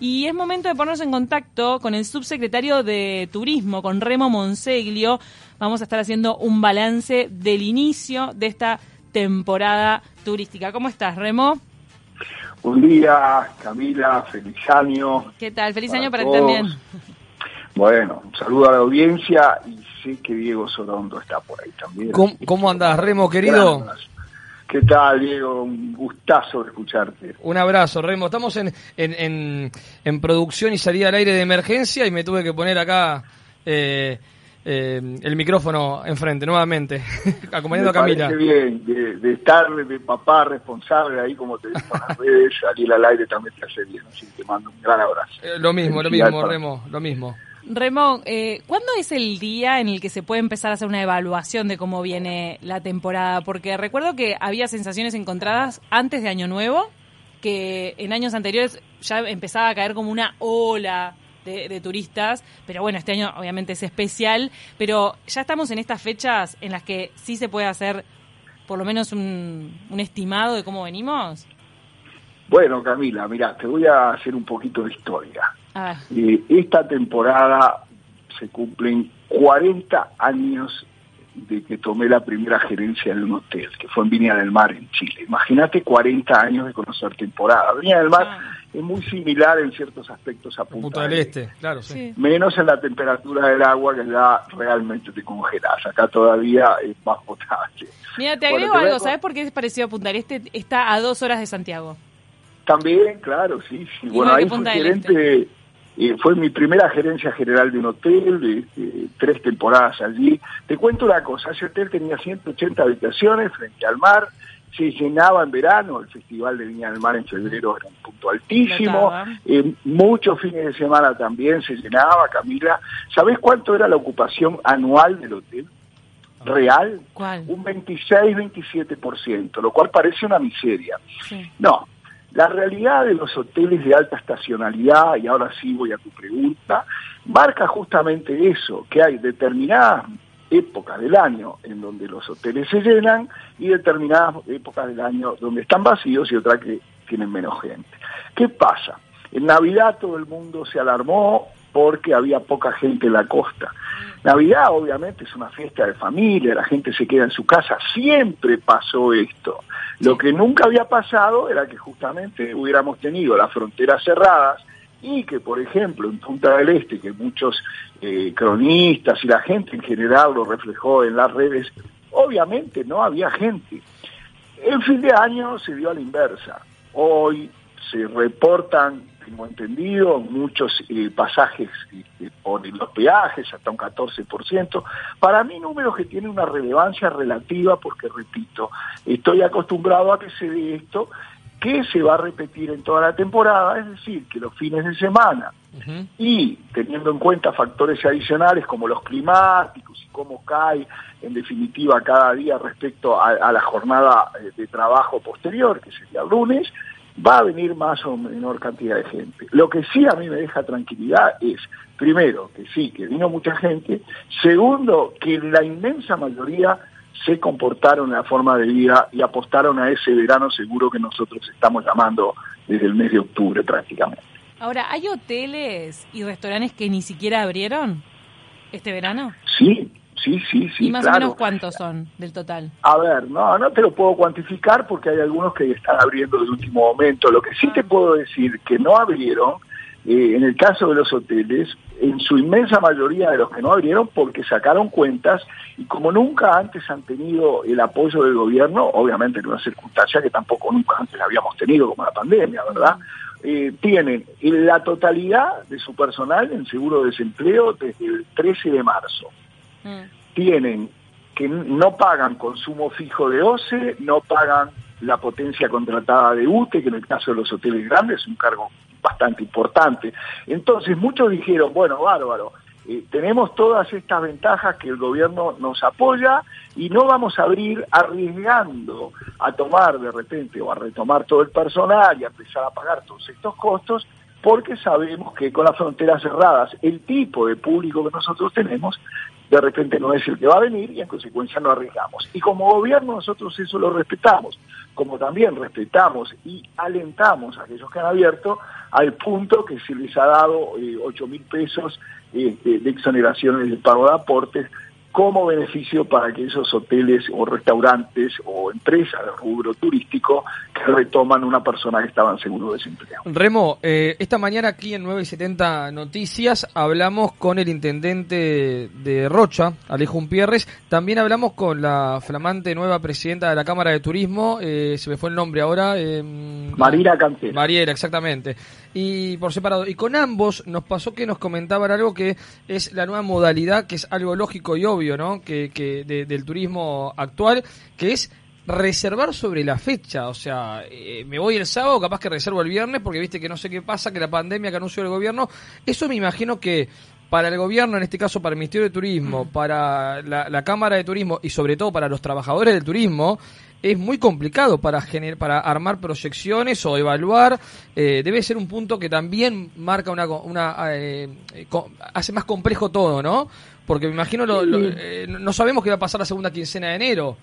Y es momento de ponernos en contacto con el subsecretario de Turismo, con Remo Monseglio. Vamos a estar haciendo un balance del inicio de esta temporada turística. ¿Cómo estás, Remo? Buen día, Camila, feliz año. ¿Qué tal? Feliz año para ti también. Bueno, un saludo a la audiencia y sé que Diego Sorondo está por ahí también. ¿Cómo, cómo andás, Remo, querido? ¿Qué tal, Diego? Un gustazo de escucharte. Un abrazo, Remo. Estamos en, en, en, producción y salida al aire de emergencia y me tuve que poner acá eh, eh, el micrófono enfrente nuevamente, acompañando a Camila. bien, de, estar de papá responsable ahí, como te digo en las redes, salir al aire también te hace bien. Así que te mando un gran abrazo. Eh, lo mismo, lo mismo, Remo, lo mismo. Remón, eh, ¿cuándo es el día en el que se puede empezar a hacer una evaluación de cómo viene la temporada? Porque recuerdo que había sensaciones encontradas antes de Año Nuevo, que en años anteriores ya empezaba a caer como una ola de, turistas, pero bueno, este año obviamente es especial, pero ya estamos en estas fechas en las que sí se puede hacer por lo menos un, un estimado de cómo venimos. Bueno, Camila, mira, te voy a hacer un poquito de historia. Eh, esta temporada se cumplen 40 años de que tomé la primera gerencia de un hotel, que fue en Viña del Mar, en Chile. Imagínate 40 años de conocer temporada. Viña del Mar ah. es muy similar en ciertos aspectos a Punta, del Este, claro, sí. Menos en la temperatura del agua, que ya realmente te congelas. Acá todavía es más potable. Mira, te agrego algo, ¿sabes por qué es parecido a Punta del Este? Está a dos horas de Santiago. También, claro, sí, sí. bueno, ahí fue gerente, eh, fue mi primera gerencia general de un hotel, de, tres temporadas allí. Te cuento una cosa, ese hotel tenía 180 habitaciones frente al mar, se llenaba en verano, el Festival de Viña del Mar en febrero era un punto altísimo, eh, muchos fines de semana también se llenaba, Camila. ¿Sabés cuánto era la ocupación anual del hotel? real, ¿Cuál? un 26-27%, lo cual parece una miseria. No, la realidad de los hoteles de alta estacionalidad, y ahora sí voy a tu pregunta, marca justamente eso, que hay determinadas épocas del año en donde los hoteles se llenan y determinadas épocas del año donde están vacíos y otras que tienen menos gente. ¿Qué pasa? En Navidad todo el mundo se alarmó porque había poca gente en la costa. Navidad obviamente es una fiesta de familia, la gente se queda en su casa, siempre pasó esto. Lo que nunca había pasado era que justamente hubiéramos tenido las fronteras cerradas y que, por ejemplo, en Punta del Este, que muchos eh, cronistas y la gente en general lo reflejó en las redes, obviamente no había gente. El fin de año se dio a la inversa. Hoy se reportan tengo entendido, muchos eh, pasajes este, por los peajes, hasta un 14%. Para mí números que tienen una relevancia relativa porque, repito, estoy acostumbrado a que se dé esto, que se va a repetir en toda la temporada, es decir, que los fines de semana y teniendo en cuenta factores adicionales como los climáticos y cómo cae en definitiva cada día respecto a, a la jornada eh, de trabajo posterior, que sería el lunes, va a venir más o menor cantidad de gente. Lo que sí a mí me deja tranquilidad es, primero, que sí, que vino mucha gente, segundo, que la inmensa mayoría se comportaron en la forma de vida y apostaron a ese verano seguro que nosotros estamos llamando desde el mes de octubre prácticamente. Ahora, ¿hay hoteles y restaurantes que ni siquiera abrieron este verano? Sí, Sí, sí, sí. ¿Y más o menos cuántos son del total? A ver, no, no te lo puedo cuantificar porque hay algunos que están abriendo de último momento. Lo que sí te ah. puedo decir que no abrieron, eh, en el caso de los hoteles, en su inmensa mayoría de los que no abrieron porque sacaron cuentas y como nunca antes han tenido el apoyo del gobierno, obviamente en una circunstancia que tampoco nunca antes habíamos tenido como la pandemia, ¿verdad? Eh, tienen la totalidad de su personal en seguro de desempleo desde el 13 de marzo. Tienen que no pagan consumo fijo de OCE, no pagan la potencia contratada de UTE, que en el caso de los hoteles grandes es un cargo bastante importante. Entonces muchos dijeron, bueno, bárbaro, eh, tenemos todas estas ventajas que el gobierno nos apoya y no vamos a abrir arriesgando a tomar de repente o a retomar todo el personal y a empezar a pagar todos estos costos porque sabemos que con las fronteras cerradas el tipo de público que nosotros tenemos de repente no es el que va a venir y en consecuencia no arriesgamos. Y como gobierno nosotros eso lo respetamos, como también respetamos y alentamos a aquellos que han abierto al punto que se les ha dado eh, 8 mil pesos este, de exoneraciones del pago de aportes como beneficio para aquellos hoteles o restaurantes o empresas de rubro turístico que retoman una persona que estaba en seguro de desempleo. Remo, eh, esta mañana aquí en 9 y 70 Noticias hablamos con el intendente de Rocha, Alejo Umpierres, también hablamos con la flamante nueva presidenta de la Cámara de Turismo, eh, se me fue el nombre ahora. Eh, Marina Cantera. Mariela, exactamente. Y por separado. Y con ambos nos pasó que nos comentaban algo que es la nueva modalidad, que es algo lógico y obvio, ¿no? Que, que de- del turismo actual, que es reservar sobre la fecha, o sea, eh, me voy el sábado, capaz que reservo el viernes, porque viste que no sé qué pasa, que la pandemia que anunció el gobierno, eso me imagino que para el gobierno, en este caso para el Ministerio de Turismo, para la, la Cámara de Turismo y sobre todo para los trabajadores del turismo, es muy complicado para gener- para armar proyecciones o evaluar. eh, debe ser un punto que también marca una, una eh, hace más complejo todo, ¿no? Porque me imagino lo- lo- eh, no sabemos qué va a pasar la segunda quincena de enero.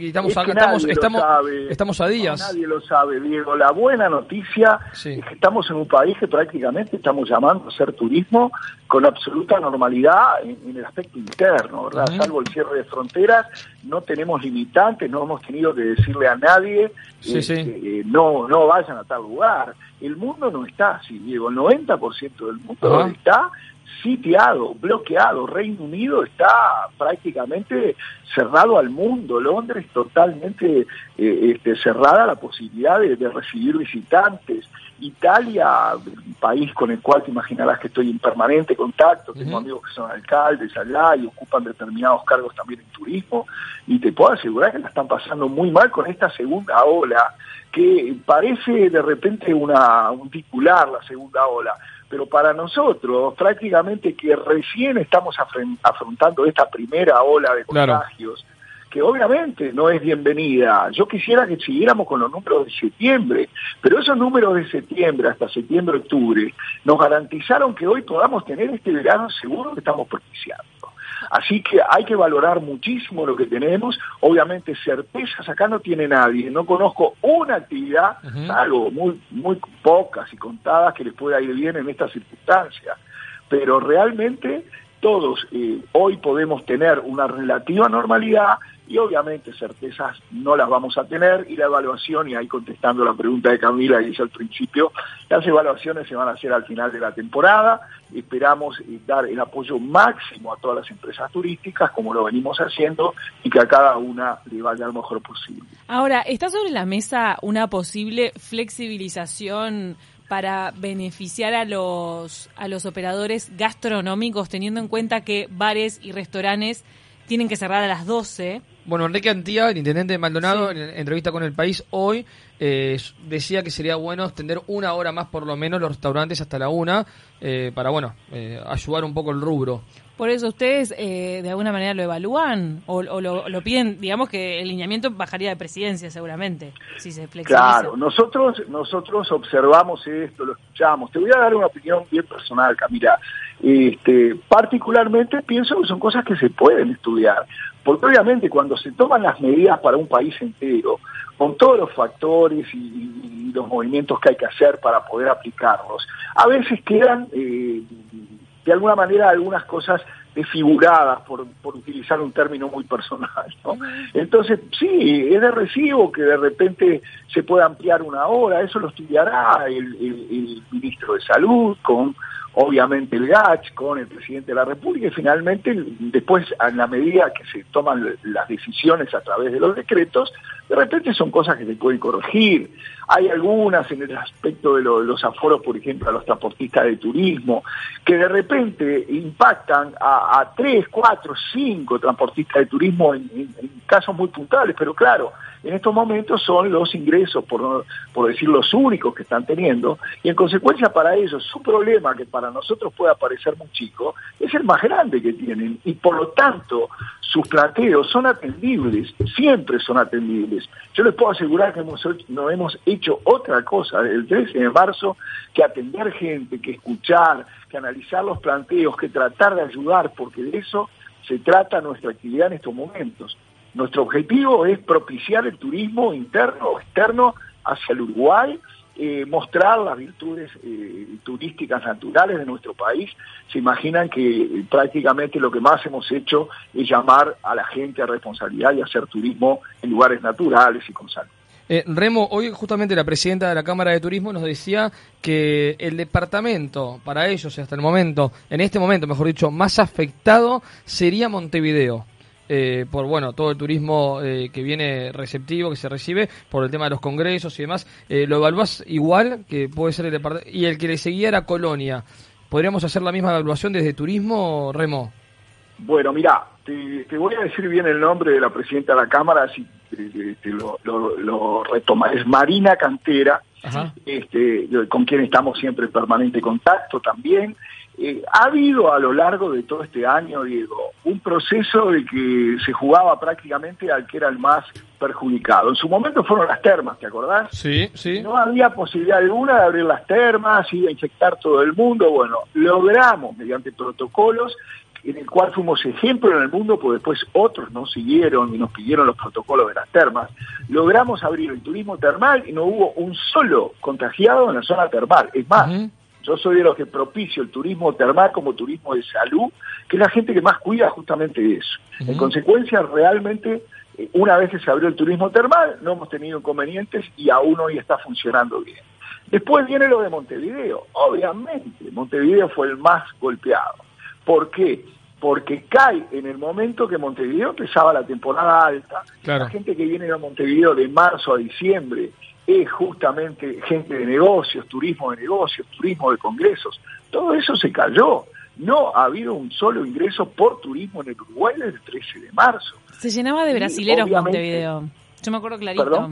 Estamos, Es que a, estamos, nadie lo estamos, sabe. estamos a días. No, nadie lo sabe, Diego. La buena noticia Sí. es que estamos en un país que prácticamente estamos llamando a hacer turismo con absoluta normalidad en, en el aspecto interno, ¿verdad? Salvo el cierre de fronteras, no tenemos limitantes, no hemos tenido que decirle a nadie Sí, eh, sí. que, eh, no, no vayan a tal lugar. El mundo no está así, Diego. El 90% del mundo está sitiado, bloqueado. Reino Unido está prácticamente cerrado al mundo. Londres totalmente eh, este, cerrada a la posibilidad de, de recibir visitantes. Italia, un país con el cual te imaginarás que estoy en permanente contacto, tengo amigos que son alcaldes allá y ocupan determinados cargos también en turismo, y te puedo asegurar que la están pasando muy mal con esta segunda ola, que parece de repente una, un titular la segunda ola, pero para nosotros prácticamente que recién estamos afrontando esta primera ola de Claro. Que obviamente no es bienvenida. Yo quisiera que siguiéramos con los números de septiembre, pero esos números de septiembre hasta septiembre, octubre, nos garantizaron que hoy podamos tener este verano seguro que estamos propiciando. Así que hay que valorar muchísimo lo que tenemos. Obviamente certezas acá no tiene nadie. No conozco una actividad, algo muy, muy pocas y contadas que les pueda ir bien en estas circunstancias. Pero realmente todos eh, hoy podemos tener una relativa normalidad y obviamente certezas no las vamos a tener y la evaluación, y ahí contestando la pregunta de Camila que hizo al principio, las evaluaciones se van a hacer al final de la temporada, esperamos eh, dar el apoyo máximo a todas las empresas turísticas como lo venimos haciendo y que a cada una le vaya lo mejor posible. Ahora, ¿está sobre la mesa una posible flexibilización para beneficiar a los, a los operadores gastronómicos, teniendo en cuenta que bares y restaurantes tienen que cerrar a las 12? Bueno, Enrique Antía, el intendente de Maldonado, Sí. en en entrevista con El País hoy, eh, decía que sería bueno extender una hora más por lo menos los restaurantes hasta la una, eh, para, bueno, eh, ayudar un poco el rubro. Por eso ustedes eh, de alguna manera lo evalúan o, o lo, lo piden, digamos que el lineamiento bajaría de presidencia seguramente, si se flexibiliza. Claro, nosotros, nosotros observamos esto, lo escuchamos. Te voy a dar una opinión bien personal, Camila. Este, particularmente pienso que son cosas que se pueden estudiar, porque obviamente cuando se toman las medidas para un país entero, con todos los factores y, y los movimientos que hay que hacer para poder aplicarlos, a veces quedan eh, de alguna manera algunas cosas desfiguradas, por, por utilizar un término muy personal. ¿no? Entonces, sí, es de recibo que de repente se pueda ampliar una hora, eso lo estudiará el, el- el ministro de Salud con obviamente el GACH, con el presidente de la República y finalmente después en la medida que se toman las decisiones a través de los decretos, de repente son cosas que se pueden corregir. Hay algunas en el aspecto de, lo- de los aforos, por ejemplo, a los transportistas de turismo, que de repente impactan a, a tres, cuatro, cinco transportistas de turismo en- en casos muy puntuales, pero claro, en estos momentos son los ingresos, por, por decir los únicos que están teniendo, y en consecuencia para ellos su problema, que para nosotros puede parecer muy chico, es el más grande que tienen, y por lo tanto sus planteos son atendibles, siempre son atendibles. Yo les puedo asegurar que hemos no hemos hecho otra cosa el 13 de marzo que atender gente, que escuchar, que analizar los planteos, que tratar de ayudar, porque de eso se trata nuestra actividad en estos momentos. Nuestro objetivo es propiciar el turismo interno o externo hacia el Uruguay, eh, mostrar las virtudes eh, turísticas naturales de nuestro país. Se imaginan que eh, prácticamente lo que más hemos hecho es llamar a la gente a responsabilidad y hacer turismo en lugares naturales y con salud. Remo, hoy justamente la presidenta de la Cámara de Turismo nos decía que el departamento para ellos hasta el momento, en este momento mejor dicho, más afectado sería Montevideo. Eh, por bueno todo el turismo eh, que viene receptivo, que se recibe, por el tema de los congresos y demás, eh, ¿lo evalúas igual que puede ser el departamento? Y el que le seguía era Colonia. ¿Podríamos hacer la misma evaluación desde turismo, Remo? Bueno, mira, te, voy a decir bien el nombre de la presidenta de la Cámara, si te, lo, lo, retoma. Es Marina Cantera, este, con quien estamos siempre en permanente contacto también. Eh, ha habido a lo largo de todo este año, Diego, un proceso de que se jugaba prácticamente al que era el más perjudicado. En su momento fueron las termas, ¿te acordás? Sí, sí. No había posibilidad alguna de abrir las termas, y de infectar todo el mundo. Bueno, logramos mediante protocolos en el cual fuimos ejemplo en el mundo, pues después otros nos siguieron y nos pidieron los protocolos de las termas. Logramos abrir el turismo termal y no hubo un solo contagiado en la zona termal. Es más, yo soy de los que propicio el turismo termal como turismo de salud, que es la gente que más cuida justamente eso. En consecuencia, realmente, eh, una vez que se abrió el turismo termal, no hemos tenido inconvenientes y aún hoy está funcionando bien. Después viene lo de Montevideo. Obviamente, Montevideo fue el más golpeado. ¿Por qué? Porque cae en el momento que Montevideo empezaba la temporada alta. La gente que viene a Montevideo de marzo a diciembre es justamente gente de negocios, turismo de negocios, turismo de congresos. Todo eso se cayó. No ha habido un solo ingreso por turismo en el Uruguay desde el 13 de marzo. Se llenaba de brasileros Montevideo. Yo me acuerdo clarito.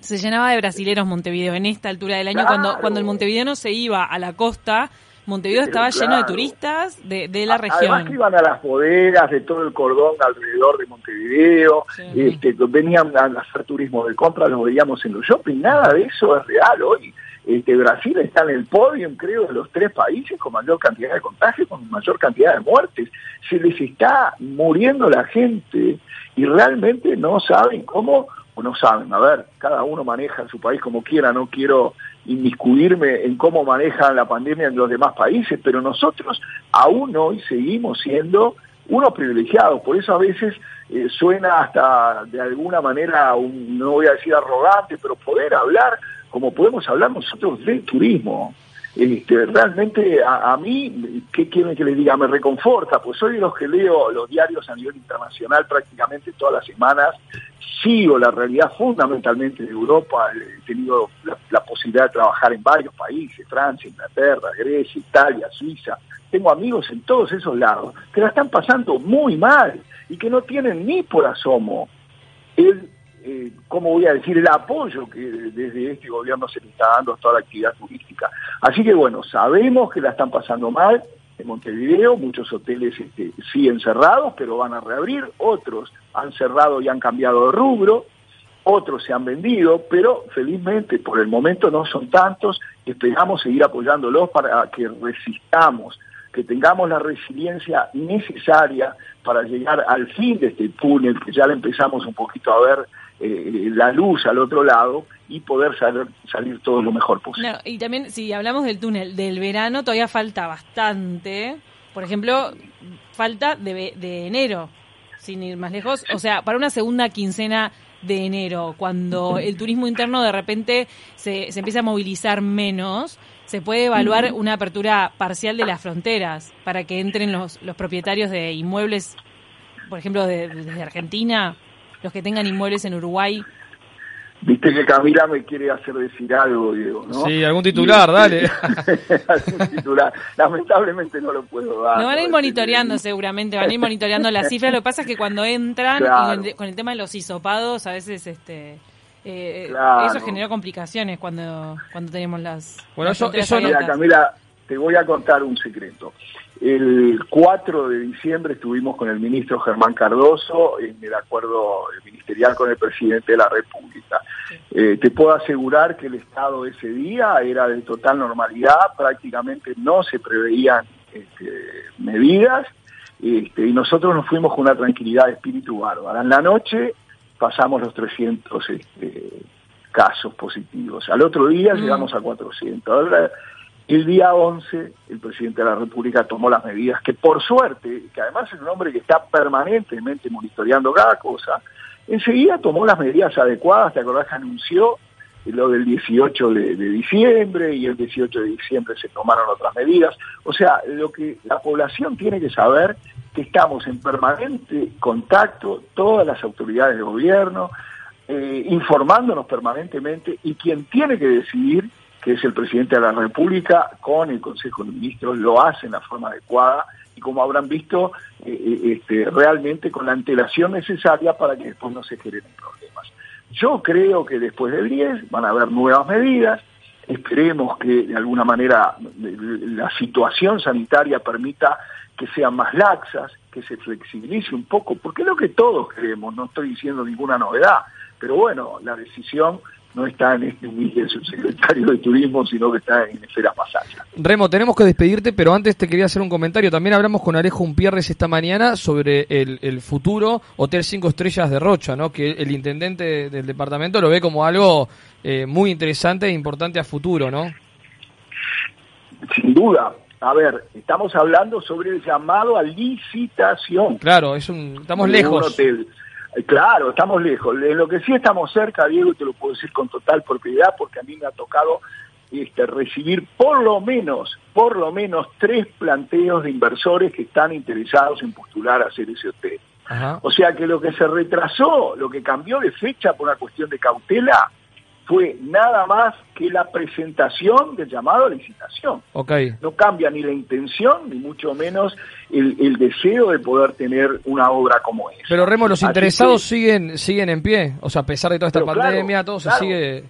Se llenaba de brasileros Montevideo en esta altura del año, cuando, cuando el montevideano se iba a la costa Montevideo estaba lleno de turistas de, de la región. Además que iban a las bodegas de todo el cordón alrededor de Montevideo, este, venían a hacer turismo de compra, los veíamos en los shopping, nada de eso es real hoy. Este, Brasil está en el podio, creo, de los tres países con mayor cantidad de contagios, con mayor cantidad de muertes. Se les está muriendo la gente y realmente no saben cómo, o no saben, a ver, cada uno maneja su país como quiera, no quiero inmiscuirme en cómo manejan la pandemia en los demás países, pero nosotros aún hoy seguimos siendo unos privilegiados, por eso a veces eh, suena hasta de alguna manera, un, no voy a decir arrogante, pero poder hablar como podemos hablar nosotros del turismo. Este, realmente a, mí, ¿qué quieren que les diga? Me reconforta, pues soy de los que leo los diarios a nivel internacional prácticamente todas las semanas, sigo la realidad fundamentalmente de Europa, he tenido la, posibilidad de trabajar en varios países, Francia, Inglaterra, Grecia, Italia, Suiza, tengo amigos en todos esos lados que la están pasando muy mal y que no tienen ni por asomo el eh, ¿cómo voy a decir?, el apoyo que desde este gobierno se le está dando a toda la actividad turística. Así que bueno, sabemos que la están pasando mal en Montevideo, muchos hoteles este, siguen cerrados, pero van a reabrir, otros han cerrado y han cambiado de rubro, otros se han vendido, pero felizmente por el momento no son tantos, esperamos seguir apoyándolos para que resistamos que tengamos la resiliencia necesaria para llegar al fin de este túnel, que ya le empezamos un poquito a ver eh, la luz al otro lado y poder salir, salir todo lo mejor posible. y también, si hablamos del túnel del verano, todavía falta bastante. Por ejemplo, falta de, de enero, sin ir más lejos. O sea, para una segunda quincena de enero, cuando el turismo interno de repente se, se empieza a movilizar menos, se puede evaluar una apertura parcial de las fronteras para que entren los, los propietarios de inmuebles, por ejemplo, desde Argentina, los que tengan inmuebles en Uruguay. Viste que Camila me quiere hacer decir algo, Diego, ¿no? Sí, algún titular, dale. algún titular. Lamentablemente no lo puedo dar. Lo van a ir monitoreando seguramente, van a ir monitoreando las cifras. Lo que pasa es que cuando entran, con, el, tema de los hisopados, a veces este eh, eso generó complicaciones cuando, cuando tenemos las... Bueno, eso, eso Mira, Camila, te voy a contar un secreto. El 4 de diciembre estuvimos con el ministro Germán Cardoso en el acuerdo ministerial con el presidente de la República. Eh, te puedo asegurar que el estado ese día era de total normalidad, prácticamente no se preveían este, medidas este, y nosotros nos fuimos con una tranquilidad de espíritu bárbara. En la noche pasamos los 300 este, casos positivos. Al otro día mm. llegamos a 400. Ahora, el día 11, el presidente de la República tomó las medidas que, por suerte, que además es un hombre que está permanentemente monitoreando cada cosa, enseguida tomó las medidas adecuadas. ¿Te acordás que anunció lo del 18 de, diciembre y el 18 de diciembre se tomaron otras medidas. O sea, lo que la población tiene que saber que estamos en permanente contacto, todas las autoridades de gobierno, eh, informándonos permanentemente y quien tiene que decidir, que es el presidente de la República, con el Consejo de Ministros, lo hace en la forma adecuada. Y como habrán visto, eh, eh, este, realmente con la antelación necesaria para que después no se generen problemas. Yo creo que después del 10 van a haber nuevas medidas, esperemos que de alguna manera la situación sanitaria permita que sean más laxas, que se flexibilice un poco, porque es lo que todos queremos, no estoy diciendo ninguna novedad, pero bueno, la decisión no está en este humilde subsecretario de Turismo, sino que está en esferas más Remo, tenemos que despedirte, pero antes te quería hacer un comentario. También hablamos con Alejo Umpierres esta mañana sobre el, futuro Hotel Cinco Estrellas de Rocha, ¿no? que el intendente del departamento lo ve como algo eh, muy interesante e importante a futuro, ¿no? Sin duda. A ver, estamos hablando sobre el llamado a licitación. Claro, es un, estamos lejos. Claro, estamos lejos. En lo que sí estamos cerca, Diego, te lo puedo decir con total propiedad, porque a mí me ha tocado este, recibir por lo menos, por lo menos tres planteos de inversores que están interesados en postular a hacer ese hotel. O sea que lo que se retrasó, lo que cambió de fecha por una cuestión de cautela, fue nada más que la presentación del llamado a licitación. Okay. No cambia ni la intención, ni mucho menos el, deseo de poder tener una obra como esa. Pero Remo, los interesados siguen siguen en pie, o sea, a pesar de toda esta pandemia, todo se sigue...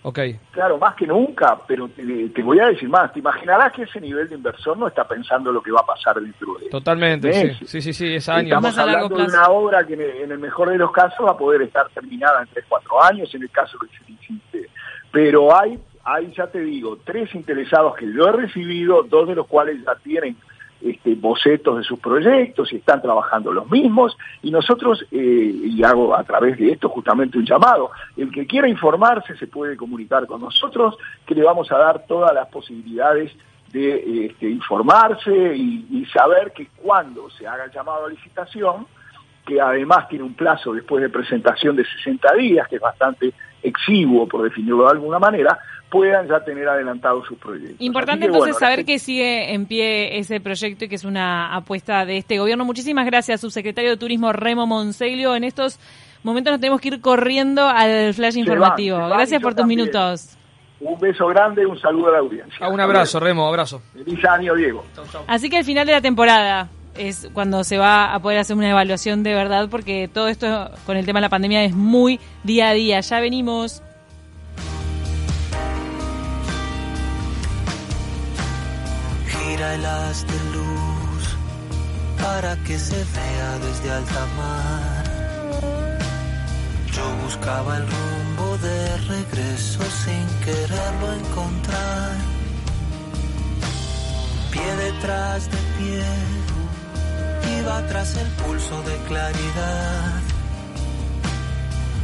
Okay. Claro, más que nunca, pero te, voy a decir más, te imaginarás que ese nivel de inversor no está pensando lo que va a pasar dentro de Totalmente, sí, sí, sí, sí, es años. Estamos hablando de una obra que en el, mejor de los casos va a poder estar terminada en 3, 4 años, en el caso que se insiste. Pero hay, hay, ya te digo, tres interesados que yo he recibido, dos de los cuales ya tienen este, bocetos de sus proyectos y están trabajando los mismos. Y nosotros, eh, y hago a través de esto justamente un llamado, el que quiera informarse se puede comunicar con nosotros, que le vamos a dar todas las posibilidades de este, informarse y, y saber que cuando se haga el llamado a licitación, que además tiene un plazo después de presentación de 60 días, que es bastante exiguo, por definirlo de alguna manera, puedan ya tener adelantado sus proyectos. Importante entonces saber que sigue en pie ese proyecto y que es una apuesta de este gobierno. Muchísimas gracias, subsecretario de Turismo Remo Monseglio. En estos momentos nos tenemos que ir corriendo al flash informativo. gracias por tus minutos. Un beso grande y un saludo a la audiencia. Ah, un abrazo, Remo, abrazo. Feliz año, Diego. Así que al final de la temporada es cuando se va a poder hacer una evaluación de verdad, porque todo esto con el tema de la pandemia es muy día a día. Ya venimos. El haz de luz para que se vea desde alta mar. Yo buscaba el rumbo de regreso sin quererlo encontrar. Pie detrás de pie iba tras el pulso de claridad.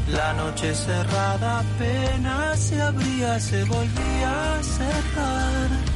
La noche cerrada apenas se abría, se volvía a cerrar.